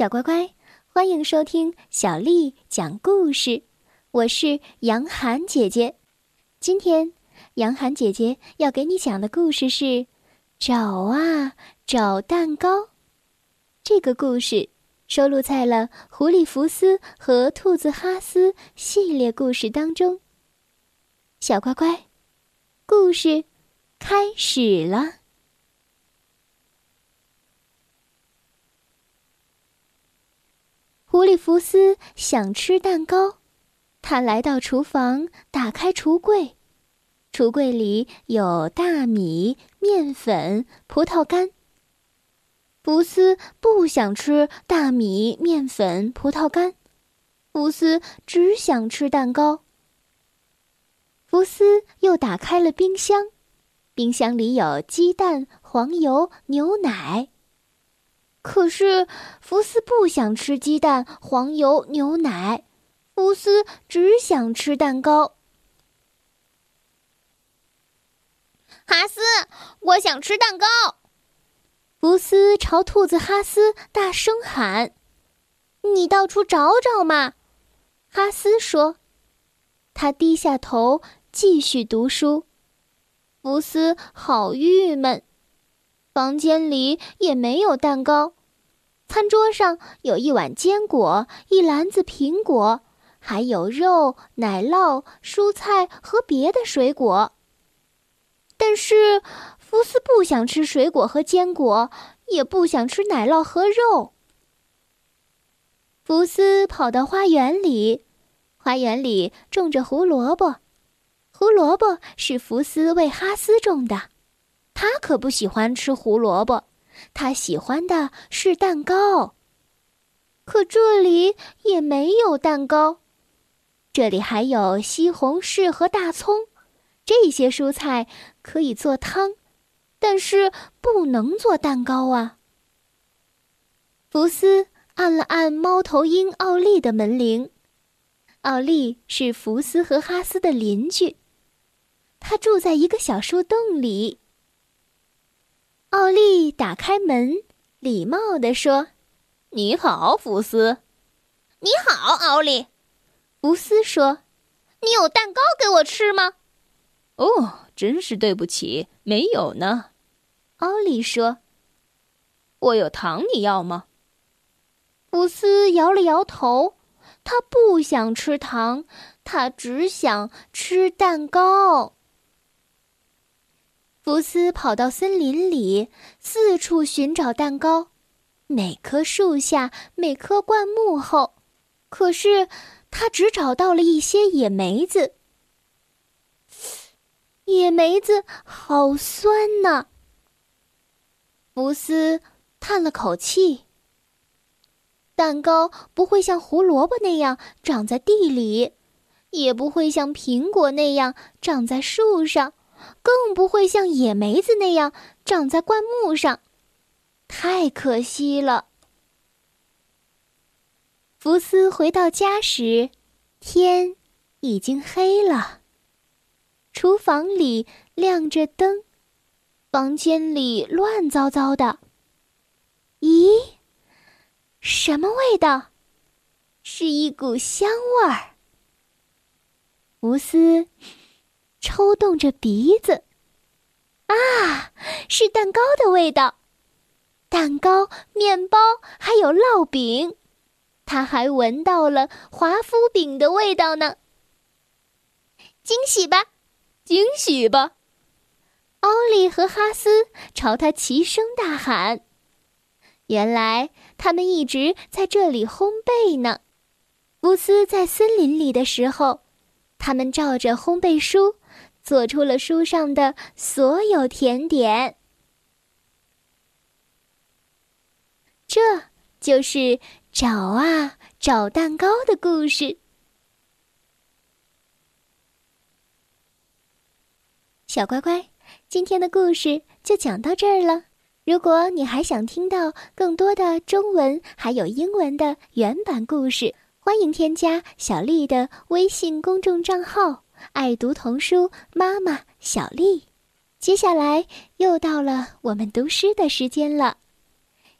小乖乖，欢迎收听小丽讲故事。我是杨涵姐姐。今天，杨涵姐姐要给你讲的故事是《找啊找蛋糕》。这个故事收录在了《狐狸福斯和兔子哈斯》系列故事当中。小乖乖，故事开始了。狐狸福斯想吃蛋糕，他来到厨房，打开橱柜，橱柜里有大米、面粉、葡萄干。福斯不想吃大米、面粉、葡萄干，福斯只想吃蛋糕。福斯又打开了冰箱，冰箱里有鸡蛋、黄油、牛奶。可是福斯不想吃鸡蛋、黄油、牛奶，福斯只想吃蛋糕。哈斯，我想吃蛋糕。福斯朝兔子哈斯大声喊：“你到处找找嘛！”哈斯说：“他低下头继续读书。”福斯好郁闷。房间里也没有蛋糕，餐桌上有一碗坚果，一篮子苹果，还有肉、奶酪、蔬菜和别的水果。但是福斯不想吃水果和坚果，也不想吃奶酪和肉。福斯跑到花园里，花园里种着胡萝卜，胡萝卜是福斯为哈斯种的。他可不喜欢吃胡萝卜，他喜欢的是蛋糕。可这里也没有蛋糕，这里还有西红柿和大葱，这些蔬菜可以做汤，但是不能做蛋糕啊。福斯按了按猫头鹰奥利的门铃，奥利是福斯和哈斯的邻居，他住在一个小树洞里。奥利打开门，礼貌地说：“你好，福斯。”“你好，奥利。”福斯说：“你有蛋糕给我吃吗？”“哦，真是对不起，没有呢。”奥利说。“我有糖，你要吗？”福斯摇了摇头，他不想吃糖，他只想吃蛋糕。福斯跑到森林里，四处寻找蛋糕，每棵树下，每棵灌木后，可是他只找到了一些野梅子。野梅子好酸呐！福斯叹了口气。蛋糕不会像胡萝卜那样长在地里，也不会像苹果那样长在树上。更不会像野梅子那样长在灌木上，太可惜了。福斯回到家时，天已经黑了。厨房里亮着灯，房间里乱糟糟的。咦，什么味道？是一股香味儿。福斯。抽动着鼻子，啊，是蛋糕的味道，蛋糕、面包还有烙饼，他还闻到了华夫饼的味道呢。惊喜吧，惊喜吧！奥利和哈斯朝他齐声大喊。原来他们一直在这里烘焙呢。乌斯在森林里的时候，他们照着烘焙书。做出了书上的所有甜点，这就是找啊找蛋糕的故事。小乖乖，今天的故事就讲到这儿了。如果你还想听到更多的中文还有英文的原版故事，欢迎添加小丽的微信公众账号。爱读童书，妈妈小丽。接下来又到了我们读诗的时间了。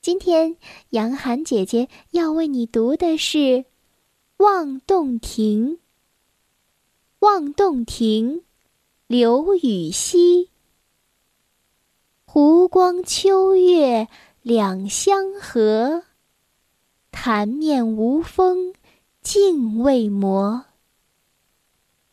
今天杨涵姐姐要为你读的是《望洞庭》。《望洞庭》，刘禹锡。湖光秋月两相和，潭面无风镜未磨。